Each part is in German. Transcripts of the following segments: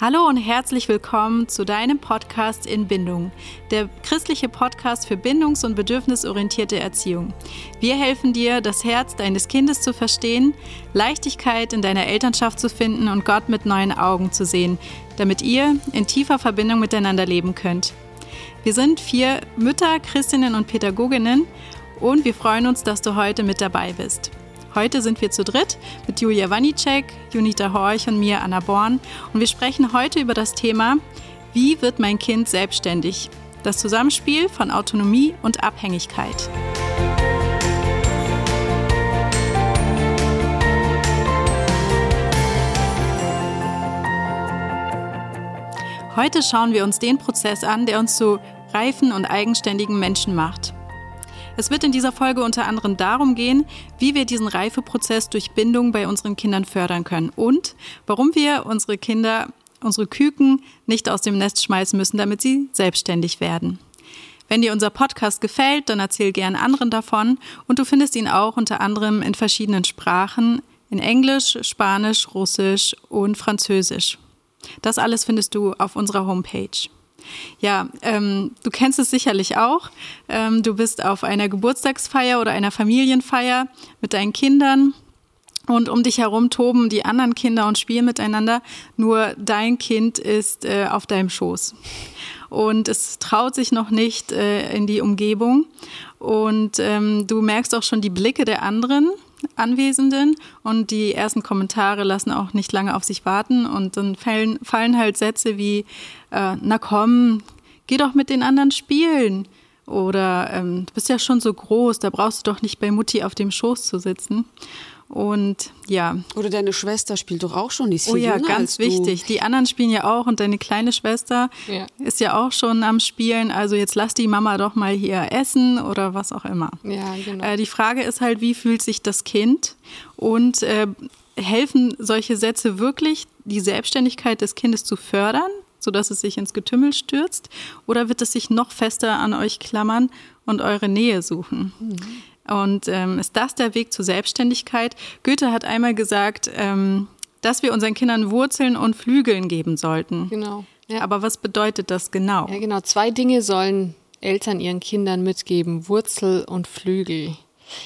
Hallo und herzlich willkommen zu deinem Podcast in Bindung, der christliche Podcast für bindungs- und bedürfnisorientierte Erziehung. Wir helfen dir, das Herz deines Kindes zu verstehen, Leichtigkeit in deiner Elternschaft zu finden und Gott mit neuen Augen zu sehen, damit ihr in tiefer Verbindung miteinander leben könnt. Wir sind vier Mütter, Christinnen und Pädagoginnen und wir freuen uns, dass du heute mit dabei bist. Heute sind wir zu dritt mit Julia Wanicek, Junita Horch und mir, Anna Born. Und wir sprechen heute über das Thema, wie wird mein Kind selbstständig? Das Zusammenspiel von Autonomie und Abhängigkeit. Heute schauen wir uns den Prozess an, der uns zu reifen und eigenständigen Menschen macht. Es wird in dieser Folge unter anderem darum gehen, wie wir diesen Reifeprozess durch Bindung bei unseren Kindern fördern können und warum wir unsere Kinder, unsere Küken nicht aus dem Nest schmeißen müssen, damit sie selbstständig werden. Wenn dir unser Podcast gefällt, dann erzähl gern anderen davon und du findest ihn auch unter anderem in verschiedenen Sprachen, in Englisch, Spanisch, Russisch und Französisch. Das alles findest du auf unserer Homepage. Ja, ähm, du kennst es sicherlich auch. Ähm, du bist auf einer Geburtstagsfeier oder einer Familienfeier mit deinen Kindern und um dich herum toben die anderen Kinder und spielen miteinander. Nur dein Kind ist äh, auf deinem Schoß und es traut sich noch nicht äh, in die Umgebung. Und ähm, du merkst auch schon die Blicke der anderen Anwesenden und die ersten Kommentare lassen auch nicht lange auf sich warten und dann fallen, fallen halt Sätze wie, äh, na komm, geh doch mit den anderen spielen. Oder ähm, du bist ja schon so groß, da brauchst du doch nicht bei Mutti auf dem Schoß zu sitzen. Und ja. Oder deine Schwester spielt doch auch schon, die ist viel Oh ja, ganz wichtig. Die anderen spielen ja auch und deine kleine Schwester ja. ist ja auch schon am Spielen. Also jetzt lass die Mama doch mal hier essen oder was auch immer. Ja, genau. Äh, die Frage ist halt, wie fühlt sich das Kind? Und äh, helfen solche Sätze wirklich, die Selbstständigkeit des Kindes zu fördern, sodass es sich ins Getümmel stürzt? Oder wird es sich noch fester an euch klammern und eure Nähe suchen? Mhm. Und ähm, ist das der Weg zur Selbstständigkeit? Goethe hat einmal gesagt, ähm, dass wir unseren Kindern Wurzeln und Flügeln geben sollten. Genau. Ja. Aber was bedeutet das genau? Ja, genau. Zwei Dinge sollen Eltern ihren Kindern mitgeben: Wurzel und Flügel.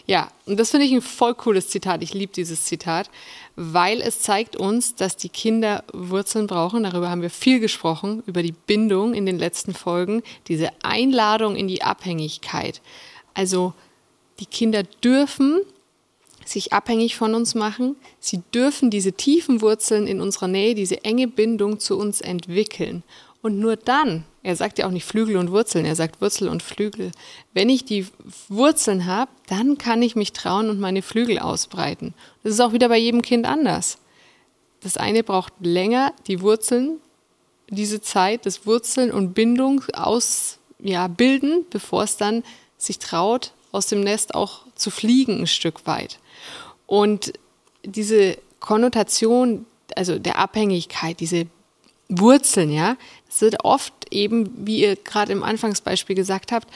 Ja, und das finde ich ein voll cooles Zitat. Ich liebe dieses Zitat, weil es zeigt uns, dass die Kinder Wurzeln brauchen. Darüber haben wir viel gesprochen, über die Bindung in den letzten Folgen, diese Einladung in die Abhängigkeit. Also die Kinder dürfen sich abhängig von uns machen. Sie dürfen diese tiefen Wurzeln in unserer Nähe, diese enge Bindung zu uns entwickeln. Und nur dann, er sagt ja auch nicht Flügel und Wurzeln, er sagt Wurzel und Flügel. Wenn ich die Wurzeln habe, dann kann ich mich trauen und meine Flügel ausbreiten. Das ist auch wieder bei jedem Kind anders. Das eine braucht länger, die Wurzeln, diese Zeit des Wurzeln und Bindung aus, ja, bevor es dann sich traut, aus dem Nest auch zu fliegen ein Stück weit. Und diese Konnotation, also der Abhängigkeit, diese Wurzeln, ja, das wird oft eben, wie ihr gerade im Anfangsbeispiel gesagt habt,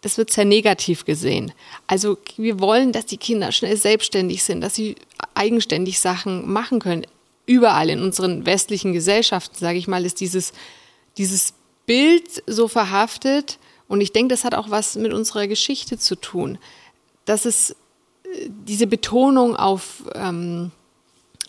das wird sehr negativ gesehen. Also wir wollen, dass die Kinder schnell selbstständig sind, dass sie eigenständig Sachen machen können. Überall in unseren westlichen Gesellschaften, sage ich mal, ist dieses, dieses Bild so verhaftet, und ich denke, das hat auch was mit unserer Geschichte zu tun, dass es äh, diese Betonung auf ähm,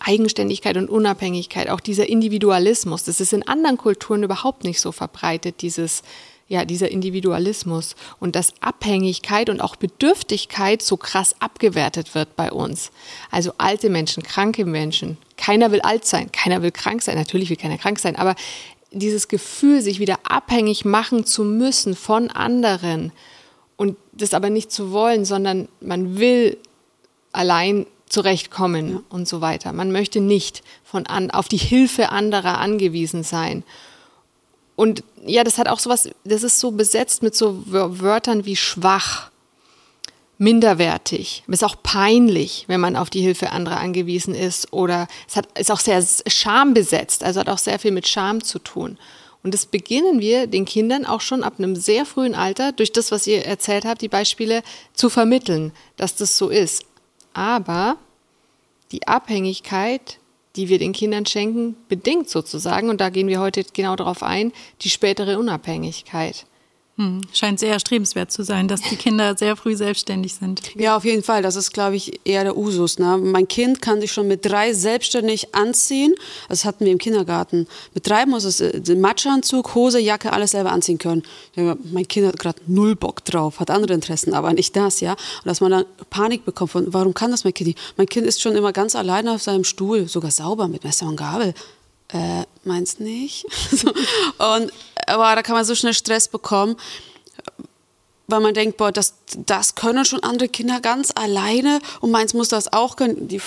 Eigenständigkeit und Unabhängigkeit, auch dieser Individualismus, das ist in anderen Kulturen überhaupt nicht so verbreitet, dieses ja, dieser Individualismus und dass Abhängigkeit und auch Bedürftigkeit so krass abgewertet wird bei uns. Also alte Menschen, kranke Menschen. Keiner will alt sein, keiner will krank sein. Natürlich will keiner krank sein, aber dieses Gefühl, sich wieder abhängig machen zu müssen von anderen und das aber nicht zu wollen, sondern man will allein zurechtkommen ja. und so weiter. Man möchte nicht von an, auf die Hilfe anderer angewiesen sein. Und ja, das hat auch sowas, das ist so besetzt mit so Wörtern wie schwach minderwertig. Es ist auch peinlich, wenn man auf die Hilfe anderer angewiesen ist. Oder es hat, ist auch sehr schambesetzt, also hat auch sehr viel mit Scham zu tun. Und das beginnen wir den Kindern auch schon ab einem sehr frühen Alter, durch das, was ihr erzählt habt, die Beispiele zu vermitteln, dass das so ist. Aber die Abhängigkeit die wir den Kindern schenken, bedingt sozusagen, und da gehen wir heute genau darauf ein, die spätere Unabhängigkeit. Hm, scheint sehr erstrebenswert zu sein, dass die Kinder sehr früh selbstständig sind. Ja, auf jeden Fall. Das ist, glaube ich, eher der Usus. Ne? Mein Kind kann sich schon mit drei selbstständig anziehen. Das hatten wir im Kindergarten. Mit drei muss es äh, den Matschanzug, Hose, Jacke, alles selber anziehen können. Mein Kind hat gerade null Bock drauf, hat andere Interessen, aber nicht das, ja. Und dass man dann Panik bekommt von, warum kann das mein Kind nicht? Mein Kind ist schon immer ganz alleine auf seinem Stuhl, sogar sauber mit Messer und Gabel. Äh, meinst nicht? so. Und aber da kann man so schnell Stress bekommen, weil man denkt, boah, das, das können schon andere Kinder ganz alleine und meins muss das auch können. Die,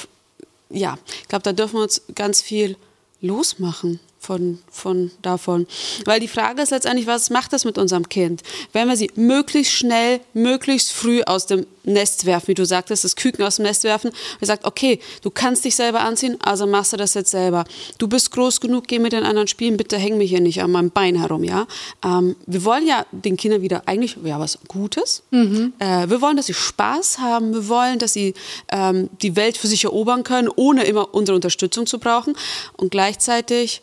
ja, ich glaube, da dürfen wir uns ganz viel losmachen von, von davon. Weil die Frage ist letztendlich, was macht das mit unserem Kind? Wenn wir sie möglichst schnell, möglichst früh aus dem Nest werfen, wie du sagtest, das Küken aus dem Nest werfen, wir sagt, okay, du kannst dich selber anziehen, also machst du das jetzt selber. Du bist groß genug, geh mit den anderen spielen, bitte häng mich hier nicht an meinem Bein herum, ja. Ähm, wir wollen ja den Kindern wieder eigentlich ja was Gutes. Mhm. Äh, wir wollen, dass sie Spaß haben. Wir wollen, dass sie ähm, die Welt für sich erobern können, ohne immer unsere Unterstützung zu brauchen. Und gleichzeitig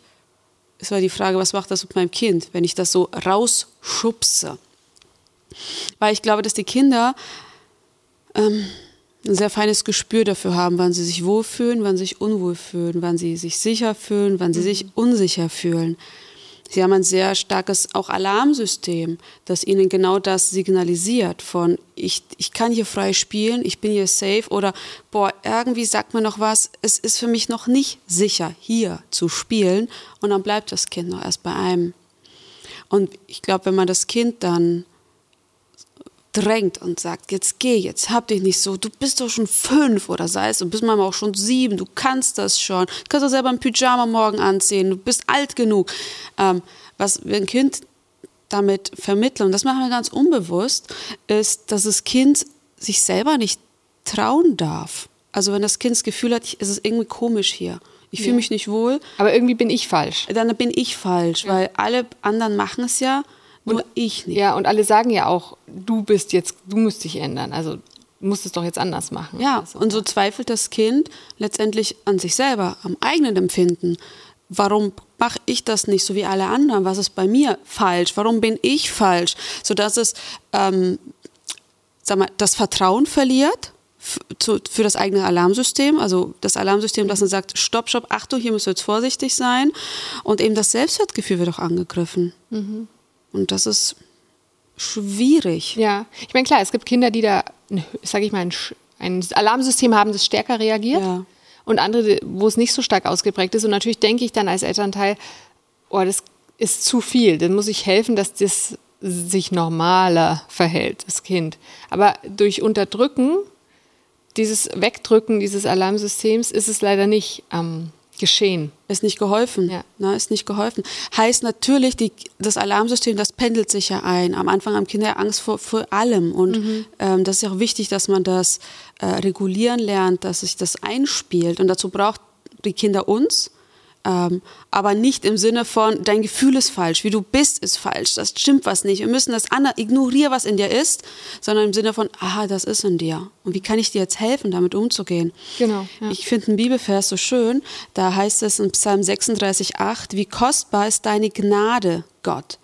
es war die Frage, was macht das mit meinem Kind, wenn ich das so rausschubse? Weil ich glaube, dass die Kinder ähm, ein sehr feines Gespür dafür haben, wann sie sich wohlfühlen, wann sie sich unwohl fühlen, wann sie sich sicher fühlen, wann sie mhm. sich unsicher fühlen. Sie haben ein sehr starkes auch Alarmsystem, das ihnen genau das signalisiert von ich, ich kann hier frei spielen, ich bin hier safe oder boah, irgendwie sagt mir noch was, es ist für mich noch nicht sicher, hier zu spielen und dann bleibt das Kind noch erst bei einem. Und ich glaube, wenn man das Kind dann drängt und sagt, jetzt geh, jetzt hab dich nicht so, du bist doch schon fünf oder sei es, du bist manchmal auch schon sieben, du kannst das schon, du kannst doch selber ein Pyjama morgen anziehen, du bist alt genug. Ähm, was wir ein Kind damit vermitteln, und das machen wir ganz unbewusst, ist, dass das Kind sich selber nicht trauen darf. Also wenn das Kind das Gefühl hat, es ist irgendwie komisch hier. Ich fühle ja. mich nicht wohl. Aber irgendwie bin ich falsch. Dann bin ich falsch, ja. weil alle anderen machen es ja nur und, ich nicht. Ja, und alle sagen ja auch, du bist jetzt, du musst dich ändern. Also musst es doch jetzt anders machen. Ja, also, und so zweifelt das Kind letztendlich an sich selber, am eigenen Empfinden. Warum mache ich das nicht so wie alle anderen? Was ist bei mir falsch? Warum bin ich falsch? Sodass es ähm, sag mal, das Vertrauen verliert für das eigene Alarmsystem, also das Alarmsystem, das dann sagt, stopp, stopp, Achtung, hier musst du jetzt vorsichtig sein. Und eben das Selbstwertgefühl wird auch angegriffen. Mhm. Und das ist schwierig. Ja, ich meine, klar, es gibt Kinder, die da, sage ich mal, ein, ein, Alarmsystem haben, das stärker reagiert. Ja. Und andere, wo es nicht so stark ausgeprägt ist. Und natürlich denke ich dann als Elternteil, oh, das ist zu viel. Dann muss ich helfen, dass das sich normaler verhält, das Kind. Aber durch Unterdrücken, dieses Wegdrücken dieses Alarmsystems, ist es leider nicht am geschehen. Ist nicht geholfen. Ja. Na, ist nicht geholfen. Heißt natürlich, die, das Alarmsystem, das pendelt sich ja ein. Am Anfang haben Kinder Angst vor, vor allem. Und mhm. ähm, das ist ja auch wichtig, dass man das äh, regulieren lernt, dass sich das einspielt. Und dazu braucht die Kinder uns, ähm, aber nicht im Sinne von, dein Gefühl ist falsch, wie du bist ist falsch, das stimmt was nicht. Wir müssen das anders, ignorieren, was in dir ist, sondern im Sinne von, aha, das ist in dir. Und wie kann ich dir jetzt helfen, damit umzugehen? Genau. Ja. Ich finde einen Bibelvers so schön, da heißt es in Psalm 36,8, wie kostbar ist deine Gnade, Gott.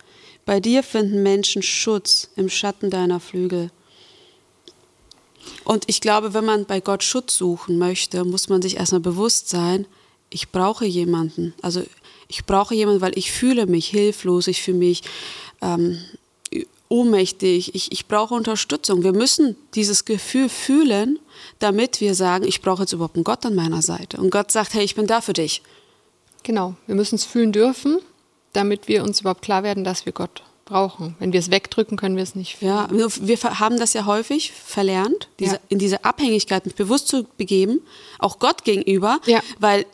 Bei dir finden Menschen Schutz im Schatten deiner Flügel. Und ich glaube, wenn man bei Gott Schutz suchen möchte, muss man sich erstmal bewusst sein, ich brauche jemanden. Also ich brauche jemanden, weil ich fühle mich hilflos, ich fühle mich ähm, ohnmächtig, ich, ich brauche Unterstützung. Wir müssen dieses Gefühl fühlen, damit wir sagen, ich brauche jetzt überhaupt einen Gott an meiner Seite. Und Gott sagt, hey, ich bin da für dich. Genau, wir müssen es fühlen dürfen, damit wir uns überhaupt klar werden, dass wir Gott brauchen. Wenn wir es wegdrücken, können wir es nicht fühlen. Ja, wir haben das ja häufig verlernt, diese, ja. in diese Abhängigkeit mich bewusst zu begeben, auch Gott gegenüber, ja. weil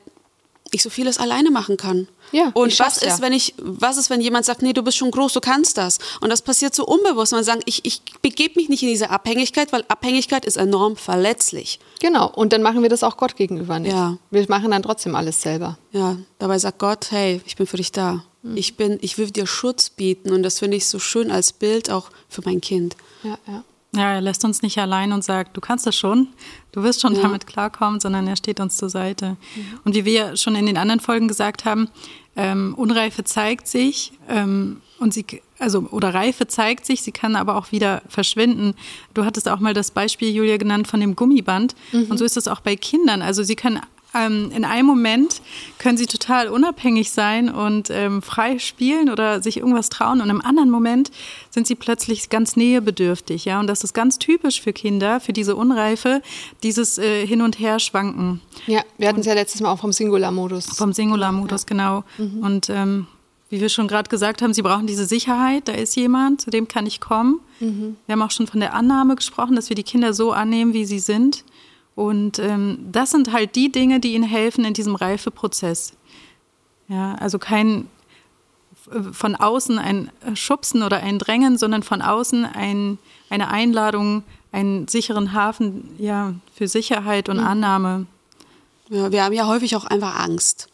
ich so vieles alleine machen kann. Ja, und was ist, ja. wenn ich, was ist, wenn jemand sagt, nee, du bist schon groß, du kannst das? Und das passiert so unbewusst. Man sagt, ich, ich begebe mich nicht in diese Abhängigkeit, weil Abhängigkeit ist enorm verletzlich. Genau. Und dann machen wir das auch Gott gegenüber nicht. Ja. Wir machen dann trotzdem alles selber. Ja. Dabei sagt Gott, hey, ich bin für dich da. Mhm. Ich bin, ich will dir Schutz bieten. Und das finde ich so schön als Bild auch für mein Kind. Ja, ja. Ja, er lässt uns nicht allein und sagt, du kannst das schon, du wirst schon ja. damit klarkommen, sondern er steht uns zur Seite. Mhm. Und wie wir schon in den anderen Folgen gesagt haben, ähm, Unreife zeigt sich ähm, und sie, also oder Reife zeigt sich, sie kann aber auch wieder verschwinden. Du hattest auch mal das Beispiel, Julia, genannt von dem Gummiband. Mhm. Und so ist es auch bei Kindern. Also sie können ähm, in einem Moment können sie total unabhängig sein und ähm, frei spielen oder sich irgendwas trauen und im anderen Moment sind sie plötzlich ganz nähebedürftig, ja. Und das ist ganz typisch für Kinder, für diese Unreife, dieses äh, Hin- und Herschwanken. Ja, wir hatten es ja letztes Mal auch vom Singularmodus. Vom Singularmodus, ja. genau. Mhm. Und ähm, wie wir schon gerade gesagt haben, sie brauchen diese Sicherheit, da ist jemand, zu dem kann ich kommen. Mhm. Wir haben auch schon von der Annahme gesprochen, dass wir die Kinder so annehmen, wie sie sind. Und ähm, das sind halt die Dinge, die ihnen helfen in diesem Reifeprozess. Ja, also kein von außen ein Schubsen oder ein Drängen, sondern von außen ein, eine Einladung, einen sicheren Hafen ja, für Sicherheit und mhm. Annahme. Ja, wir haben ja häufig auch einfach Angst,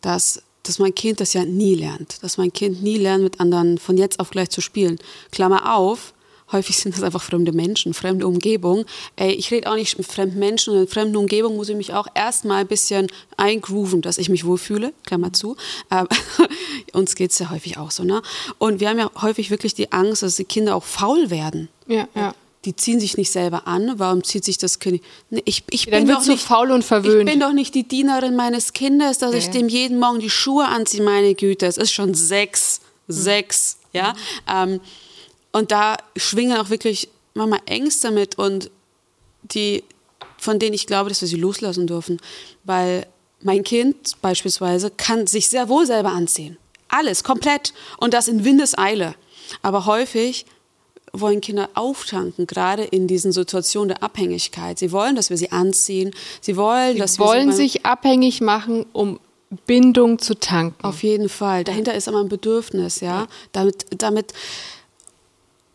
dass, dass mein Kind das ja nie lernt, dass mein Kind nie lernt, mit anderen von jetzt auf gleich zu spielen. Klammer auf, Häufig sind das einfach fremde Menschen, fremde Umgebung. Ey, ich rede auch nicht mit fremden Menschen und in fremden Umgebung muss ich mich auch erstmal ein bisschen eingrooven, dass ich mich wohlfühle, Klammer zu. Ähm, uns geht es ja häufig auch so, ne? Und wir haben ja häufig wirklich die Angst, dass die Kinder auch faul werden. Ja, ja die ziehen sich nicht selber an. Warum zieht sich das Kind? Ich, ich bin doch nicht faul und verwöhnt. Ich bin doch nicht die Dienerin meines Kindes, dass ja. ich dem jeden Morgen die Schuhe anziehe. Meine Güte, es ist schon sechs, hm. sechs, ja. Mhm. Ähm, und da schwingen auch wirklich manchmal Ängste mit und die, von denen ich glaube, dass wir sie loslassen dürfen. Weil mein Kind beispielsweise kann sich sehr wohl selber anziehen. Alles, komplett. Und das in Windeseile. Aber häufig wollen Kinder auftanken, gerade in diesen Situationen der Abhängigkeit. Sie wollen, dass wir sie anziehen. Sie wollen, sie dass wollen wir sie sich abhängig machen, um Bindung zu tanken. Auf jeden Fall. Dahinter ist immer ein Bedürfnis, ja. Damit, damit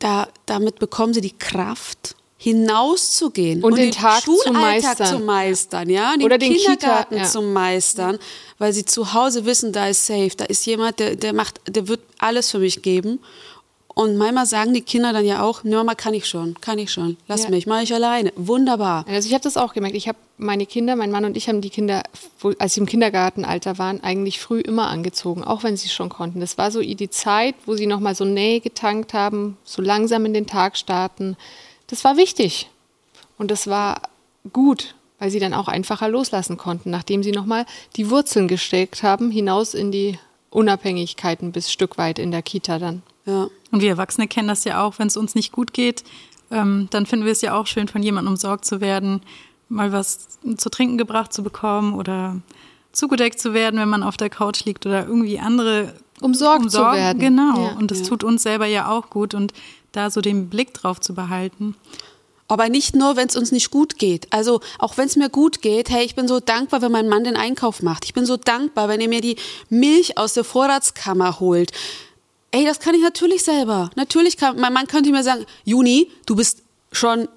da, damit bekommen sie die Kraft, hinauszugehen und, und den, den Tag Schulalltag zu meistern, zu meistern. Ja, den, Oder den Kindergarten Kita, ja. zu meistern, weil sie zu Hause wissen, da ist safe, da ist jemand, der, der macht, der wird alles für mich geben und manchmal sagen die Kinder dann ja auch, Mama kann ich schon, kann ich schon, lass ja. mich, mache ich alleine. Wunderbar. Also ich habe das auch gemerkt. Ich habe meine Kinder, mein Mann und ich haben die Kinder, als sie im Kindergartenalter waren, eigentlich früh immer angezogen, auch wenn sie schon konnten. Das war so die Zeit, wo sie nochmal so Nähe getankt haben, so langsam in den Tag starten. Das war wichtig. Und das war gut, weil sie dann auch einfacher loslassen konnten, nachdem sie nochmal die Wurzeln gesteckt haben, hinaus in die Unabhängigkeiten bis Stück weit in der Kita dann. Ja. Und wir Erwachsene kennen das ja auch, wenn es uns nicht gut geht, ähm, dann finden wir es ja auch schön, von jemandem umsorgt zu werden, mal was zu trinken gebracht zu bekommen oder zugedeckt zu werden, wenn man auf der Couch liegt oder irgendwie andere umsorgt umsorgen. zu werden. Genau. Ja, und das ja. tut uns selber ja auch gut und da so den Blick drauf zu behalten. Aber nicht nur, wenn es uns nicht gut geht. Also auch wenn es mir gut geht, hey, ich bin so dankbar, wenn mein Mann den Einkauf macht. Ich bin so dankbar, wenn er mir die Milch aus der Vorratskammer holt. Ey, das kann ich natürlich selber. Natürlich kann, mein Mann könnte mir sagen, Juni, du bist schon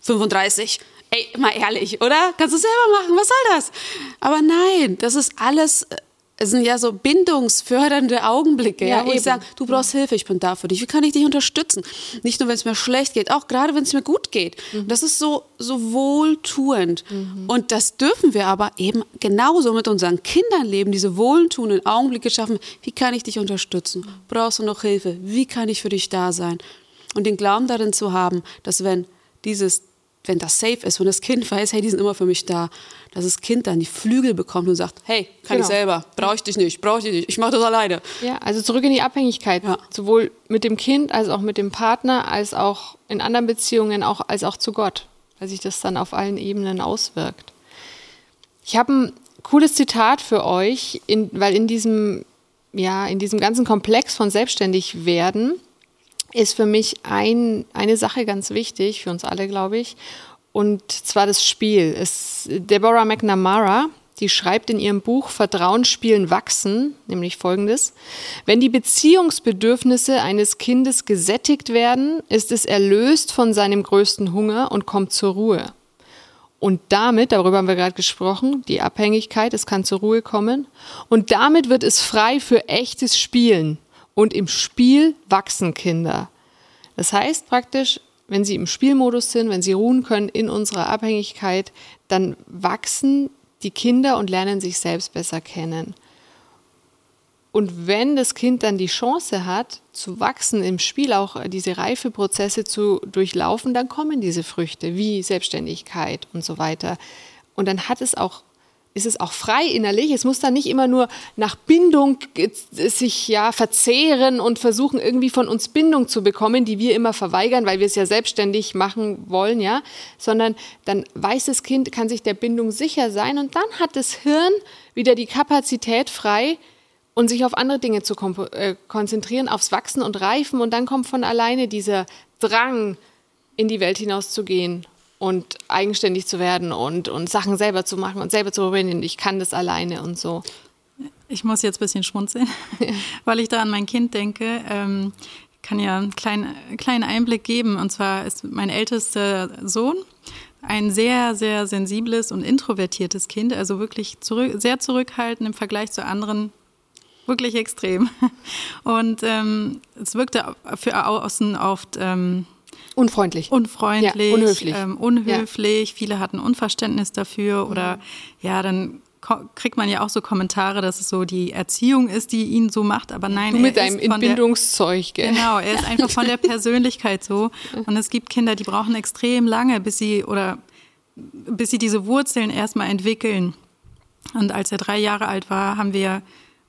35. Ey, mal ehrlich, oder? Kannst du selber machen, was soll das? Aber nein, das ist alles, äh, es sind ja so bindungsfördernde Augenblicke, ja, ja wo ich sage, du brauchst Hilfe, ich bin da für dich. Wie kann ich dich unterstützen? Nicht nur, wenn es mir schlecht geht, auch gerade, wenn es mir gut geht. Mhm. Das ist so, so wohltuend. Mhm. Und das dürfen wir aber eben genauso mit unseren Kindern leben, diese wohltuenden Augenblicke schaffen. Wie kann ich dich unterstützen? Brauchst du noch Hilfe? Wie kann ich für dich da sein? Und den Glauben darin zu haben, dass wenn dieses wenn das safe ist, wenn das Kind weiß, hey, die sind immer für mich da, dass das Kind dann die Flügel bekommt und sagt, hey, kann genau. ich selber, brauche ich dich nicht, brauche ich dich nicht, ich mache das alleine. Ja, also zurück in die Abhängigkeit, ja. sowohl mit dem Kind als auch mit dem Partner, als auch in anderen Beziehungen, auch, als auch zu Gott, weil sich das dann auf allen Ebenen auswirkt. Ich habe ein cooles Zitat für euch, in, weil in diesem, ja, in diesem ganzen Komplex von selbstständig werden ist für mich ein, eine Sache ganz wichtig, für uns alle, glaube ich. Und zwar das Spiel. Es, Deborah McNamara, die schreibt in ihrem Buch Vertrauen spielen wachsen, nämlich folgendes. Wenn die Beziehungsbedürfnisse eines Kindes gesättigt werden, ist es erlöst von seinem größten Hunger und kommt zur Ruhe. Und damit, darüber haben wir gerade gesprochen, die Abhängigkeit, es kann zur Ruhe kommen. Und damit wird es frei für echtes Spielen, und im Spiel wachsen Kinder. Das heißt praktisch, wenn sie im Spielmodus sind, wenn sie ruhen können in unserer Abhängigkeit, dann wachsen die Kinder und lernen sich selbst besser kennen. Und wenn das Kind dann die Chance hat, zu wachsen im Spiel, auch diese Reifeprozesse zu durchlaufen, dann kommen diese Früchte wie Selbstständigkeit und so weiter. Und dann hat es auch ist es auch frei innerlich. Es muss dann nicht immer nur nach Bindung sich ja verzehren und versuchen irgendwie von uns Bindung zu bekommen, die wir immer verweigern, weil wir es ja selbstständig machen wollen, ja, sondern dann weiß das Kind, kann sich der Bindung sicher sein und dann hat das Hirn wieder die Kapazität frei und sich auf andere Dinge zu äh, konzentrieren, aufs Wachsen und Reifen. Und dann kommt von alleine dieser Drang in die Welt hinaus zu gehen und eigenständig zu werden und, und Sachen selber zu machen und selber zu probieren. Ich kann das alleine und so. Ich muss jetzt ein bisschen schmunzeln, ja. weil ich da an mein Kind denke. Ähm, kann ja einen kleinen, kleinen Einblick geben. Und zwar ist mein ältester Sohn ein sehr, sehr sensibles und introvertiertes Kind, also wirklich zurück, sehr zurückhaltend im Vergleich zu anderen wirklich extrem. Und ähm, es wirkte für außen oft ähm, Unfreundlich. Unfreundlich, ja, unhöflich. Ähm, unhöflich. Ja. Viele hatten Unverständnis dafür oder mhm. ja, dann kriegt man ja auch so Kommentare, dass es so die Erziehung ist, die ihn so macht, aber nein, du mit deinem Entbindungszeug, gell? Genau, er ist einfach von der Persönlichkeit so und es gibt Kinder, die brauchen extrem lange, bis sie oder bis sie diese Wurzeln erstmal entwickeln. Und als er drei Jahre alt war, haben wir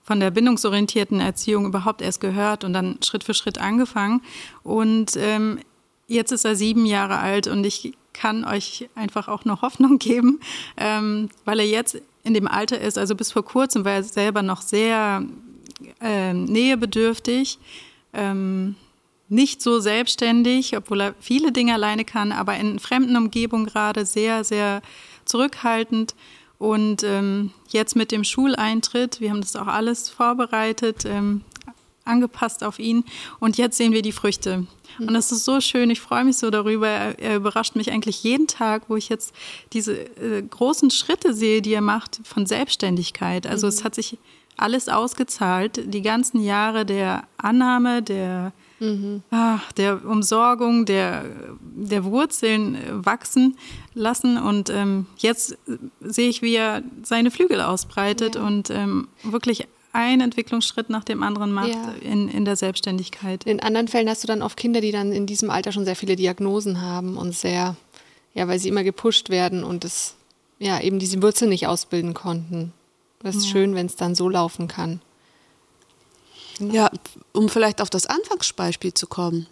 von der bindungsorientierten Erziehung überhaupt erst gehört und dann Schritt für Schritt angefangen. Und ähm, Jetzt ist er sieben Jahre alt und ich kann euch einfach auch noch Hoffnung geben, ähm, weil er jetzt in dem Alter ist, also bis vor kurzem war er selber noch sehr äh, nähebedürftig, ähm, nicht so selbstständig, obwohl er viele Dinge alleine kann, aber in fremden Umgebungen gerade sehr, sehr zurückhaltend. Und ähm, jetzt mit dem Schuleintritt, wir haben das auch alles vorbereitet, ähm, angepasst auf ihn. Und jetzt sehen wir die Früchte. Und das ist so schön, ich freue mich so darüber. Er, er, überrascht mich eigentlich jeden Tag, wo ich jetzt diese äh, großen Schritte sehe, die er macht von Selbstständigkeit. Also mhm. es hat sich alles ausgezahlt, die ganzen Jahre der Annahme, der, mhm. ach, der Umsorgung, der, der Wurzeln äh, wachsen lassen. Und ähm, jetzt sehe ich, wie er seine Flügel ausbreitet ja. und ähm, wirklich einen Entwicklungsschritt nach dem anderen macht ja. in, in der Selbstständigkeit. In anderen Fällen hast du dann oft Kinder, die dann in diesem Alter schon sehr viele Diagnosen haben und sehr, ja, weil sie immer gepusht werden und es, ja, eben diese Wurzel nicht ausbilden konnten. Das ist ja. schön, wenn es dann so laufen kann. Ja, um vielleicht auf das Anfangsbeispiel zu kommen.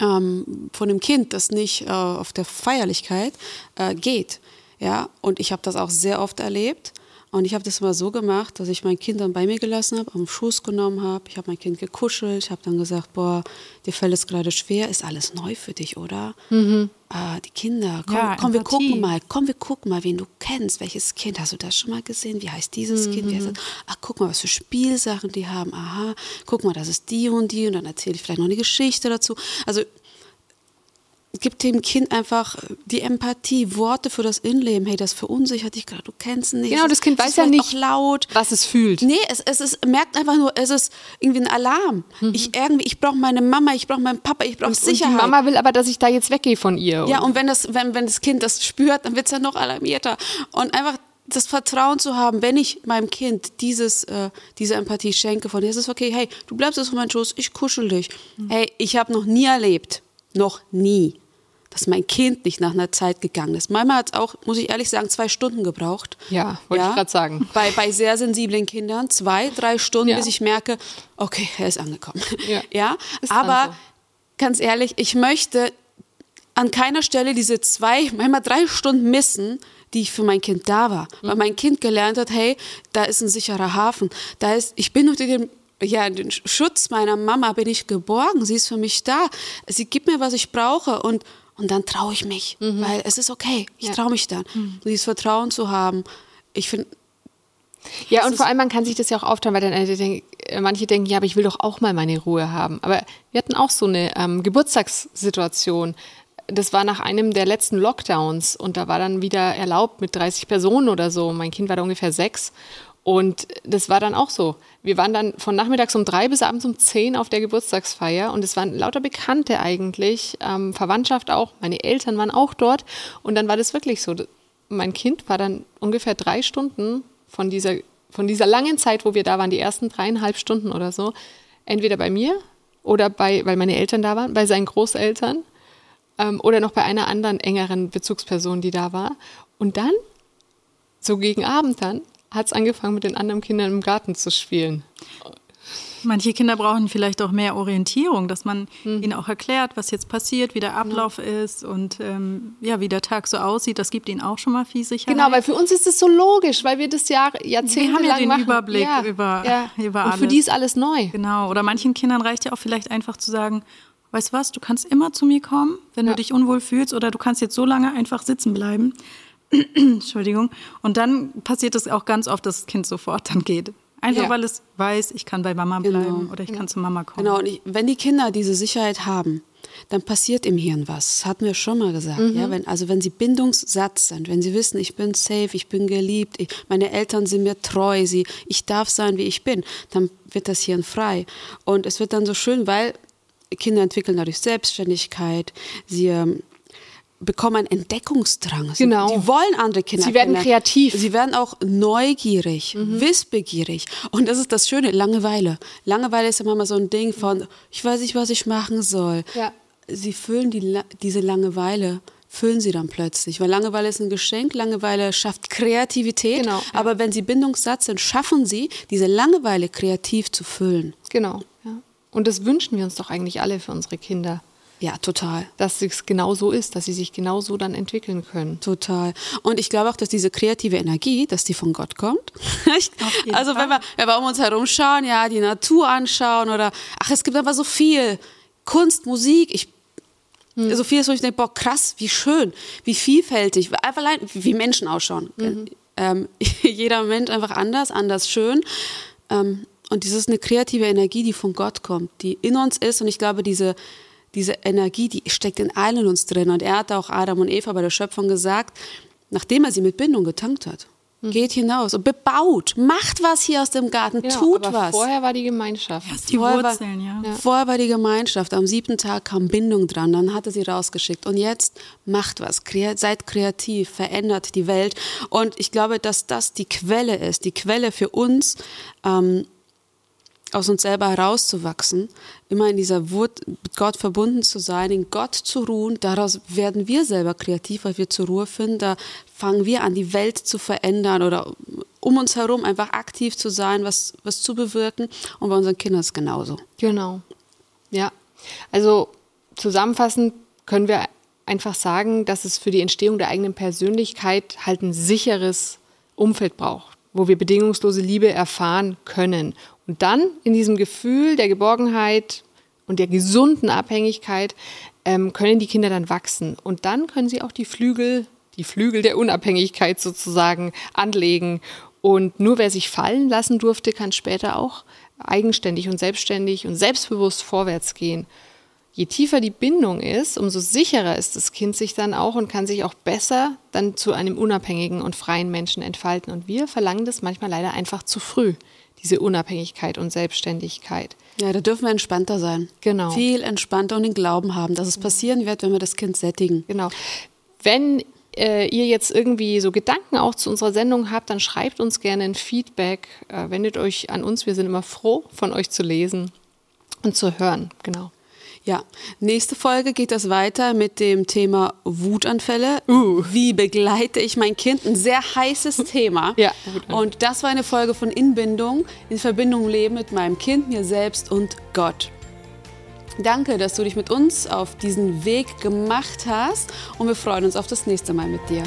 Ähm, von dem Kind, das nicht äh, auf der Feierlichkeit äh, geht. Ja, und ich habe das auch sehr oft erlebt und ich habe das mal so gemacht, dass ich mein Kind dann bei mir gelassen habe, am Schoß genommen habe. Ich habe mein Kind gekuschelt. Ich habe dann gesagt, boah, dir fällt es gerade schwer. Ist alles neu für dich, oder? Mhm. Ah, die Kinder, komm, ja, komm wir gucken mal. Komm, wir gucken mal, wen du kennst. Welches Kind? Hast du das schon mal gesehen? Wie heißt dieses mhm. Kind? Wie heißt das? Ach, guck mal, was für Spielsachen die haben. Aha, guck mal, das ist die und die. Und dann erzähle ich vielleicht noch eine Geschichte dazu. Also gibt dem Kind einfach die Empathie, Worte für das Innenleben. Hey, das verunsichert dich gerade, du kennst es nicht. Genau, das Kind weiß ja nicht laut, was es fühlt. Nee, es, es ist, merkt einfach nur, es ist irgendwie ein Alarm. Mhm. Ich irgendwie, ich brauche meine Mama, ich brauche meinen Papa, ich brauche Sicherheit. Und die Mama will aber, dass ich da jetzt weggehe von ihr. Ja, und wenn das, wenn, wenn das Kind das spürt, dann wird es ja noch alarmierter. Und einfach das Vertrauen zu haben, wenn ich meinem Kind dieses, äh, diese Empathie schenke, von dir ist es okay, hey, du bleibst jetzt auf meinem Schoß, ich kuschel dich. Mhm. Hey, ich habe noch nie erlebt, noch nie, dass mein Kind nicht nach einer Zeit gegangen ist. Manchmal hat es auch, muss ich ehrlich sagen, zwei Stunden gebraucht. Ja, wollte ja, ich gerade sagen. Bei, bei sehr sensiblen Kindern zwei, drei Stunden, ja. bis ich merke, okay, er ist angekommen. Ja, ja? aber so. ganz ehrlich, ich möchte an keiner Stelle diese zwei, manchmal drei Stunden missen, die ich für mein Kind da war. Mhm. Weil mein Kind gelernt hat, hey, da ist ein sicherer Hafen. Da ist, ich bin unter dem ja, den Schutz meiner Mama bin ich geborgen. Sie ist für mich da. Sie gibt mir, was ich brauche. Und und dann traue ich mich, mhm. weil es ist okay, ich ja. traue mich dann. Mhm. Dieses Vertrauen zu haben, ich finde. Ja, und vor allem, man kann sich das ja auch aufteilen, weil dann äh, manche denken, ja, aber ich will doch auch mal meine Ruhe haben. Aber wir hatten auch so eine ähm, Geburtstagssituation. Das war nach einem der letzten Lockdowns und da war dann wieder erlaubt mit 30 Personen oder so. Mein Kind war da ungefähr sechs. Und das war dann auch so. Wir waren dann von nachmittags um drei bis abends um zehn auf der Geburtstagsfeier und es waren lauter Bekannte eigentlich, ähm, Verwandtschaft auch, meine Eltern waren auch dort und dann war das wirklich so. Mein Kind war dann ungefähr drei Stunden von dieser, von dieser langen Zeit, wo wir da waren, die ersten dreieinhalb Stunden oder so, entweder bei mir oder bei, weil meine Eltern da waren, bei seinen Großeltern ähm, oder noch bei einer anderen engeren Bezugsperson, die da war. Und dann, so gegen Abend dann, hat es angefangen, mit den anderen Kindern im Garten zu spielen. Manche Kinder brauchen vielleicht auch mehr Orientierung, dass man mhm. ihnen auch erklärt, was jetzt passiert, wie der Ablauf ja. ist und ähm, ja, wie der Tag so aussieht. Das gibt ihnen auch schon mal viel Sicherheit. Genau, weil für uns ist es so logisch, weil wir das Jahr Jahrzehnte Wir haben ja den machen. Überblick ja, über, ja. über alles. Und für die ist alles neu. Genau. Oder manchen Kindern reicht ja auch vielleicht einfach zu sagen, weißt du was, du kannst immer zu mir kommen, wenn du dich unwohl fühlst oder du kannst jetzt so lange einfach sitzen bleiben. Entschuldigung. Und dann passiert es auch ganz oft, dass das Kind sofort dann geht. Einfach ja. weil es weiß, ich kann bei Mama genau. bleiben genau. oder ich kann zu Mama kommen. Genau, und ich, wenn die Kinder diese Sicherheit haben, dann passiert im Hirn was. Das hatten wir schon mal gesagt. Mhm. Ja, wenn, also wenn sie bindungssatz sind, wenn sie wissen, ich bin safe, ich bin geliebt, ich, meine Eltern sind mir treu, sie, ich darf sein, wie ich bin, dann wird das Hirn frei. Und es wird dann so schön, weil Kinder entwickeln dadurch Selbstständigkeit, sie ähm, bekommen einen Entdeckungsdrang. Sie, genau. Die wollen andere Kinder. Sie werden kreativ. Sie werden auch neugierig, mhm. wissbegierig. Und das ist das Schöne, Langeweile. Langeweile ist immer mal so ein Ding von, ich weiß nicht, was ich machen soll. Ja. Sie füllen die, diese Langeweile füllen sie dann plötzlich. Weil Langeweile ist ein Geschenk, Langeweile schafft Kreativität. Genau, ja. Aber wenn sie Bindungssatz sind, schaffen sie, diese Langeweile kreativ zu füllen. Genau. Ja. Und das wünschen wir uns doch eigentlich alle für unsere Kinder. Ja, total. Dass es genau so ist, dass sie sich genau so dann entwickeln können. Total. Und ich glaube auch, dass diese kreative Energie, dass die von Gott kommt. also wenn wir, wenn wir um uns herum schauen, ja, die Natur anschauen oder, ach, es gibt einfach so viel. Kunst, Musik, ich hm. so viel, wo ich denke, boah, krass, wie schön, wie vielfältig, einfach allein, wie Menschen ausschauen. Mhm. Ähm, jeder Mensch einfach anders, anders schön. Ähm, und das ist eine kreative Energie, die von Gott kommt, die in uns ist. Und ich glaube, diese, diese Energie, die steckt in allen uns drin. Und er hat auch Adam und Eva bei der Schöpfung gesagt, nachdem er sie mit Bindung getankt hat. Hm. Geht hinaus und bebaut, macht was hier aus dem Garten, genau, tut was. Vorher war die Gemeinschaft. Ja, die vorher Wurzeln, war, ja. Vorher war die Gemeinschaft. Am siebten Tag kam Bindung dran, dann hat er sie rausgeschickt. Und jetzt macht was, Kre seid kreativ, verändert die Welt. Und ich glaube, dass das die Quelle ist, die Quelle für uns, ähm, aus uns selber herauszuwachsen, immer in dieser Wut mit Gott verbunden zu sein, in Gott zu ruhen. Daraus werden wir selber kreativ, weil wir zur Ruhe finden. Da fangen wir an, die Welt zu verändern oder um uns herum einfach aktiv zu sein, was, was zu bewirken. Und bei unseren Kindern ist es genauso. Genau. Ja. Also zusammenfassend können wir einfach sagen, dass es für die Entstehung der eigenen Persönlichkeit halt ein sicheres Umfeld braucht, wo wir bedingungslose Liebe erfahren können und dann in diesem Gefühl der Geborgenheit und der gesunden Abhängigkeit ähm, können die Kinder dann wachsen. Und dann können sie auch die Flügel, die Flügel der Unabhängigkeit sozusagen anlegen. Und nur wer sich fallen lassen durfte, kann später auch eigenständig und selbstständig und selbstbewusst vorwärts gehen. Je tiefer die Bindung ist, umso sicherer ist das Kind sich dann auch und kann sich auch besser dann zu einem unabhängigen und freien Menschen entfalten. Und wir verlangen das manchmal leider einfach zu früh diese Unabhängigkeit und Selbstständigkeit. Ja, da dürfen wir entspannter sein. Genau. Viel entspannter und den Glauben haben, dass es passieren wird, wenn wir das Kind sättigen. Genau. Wenn äh, ihr jetzt irgendwie so Gedanken auch zu unserer Sendung habt, dann schreibt uns gerne ein Feedback, äh, wendet euch an uns. Wir sind immer froh, von euch zu lesen und zu hören. Genau. Ja, nächste Folge geht das weiter mit dem Thema Wutanfälle. Uh. Wie begleite ich mein Kind? Ein sehr heißes Thema. ja. Und das war eine Folge von Inbindung, in Verbindung leben mit meinem Kind, mir selbst und Gott. Danke, dass du dich mit uns auf diesen Weg gemacht hast und wir freuen uns auf das nächste Mal mit dir.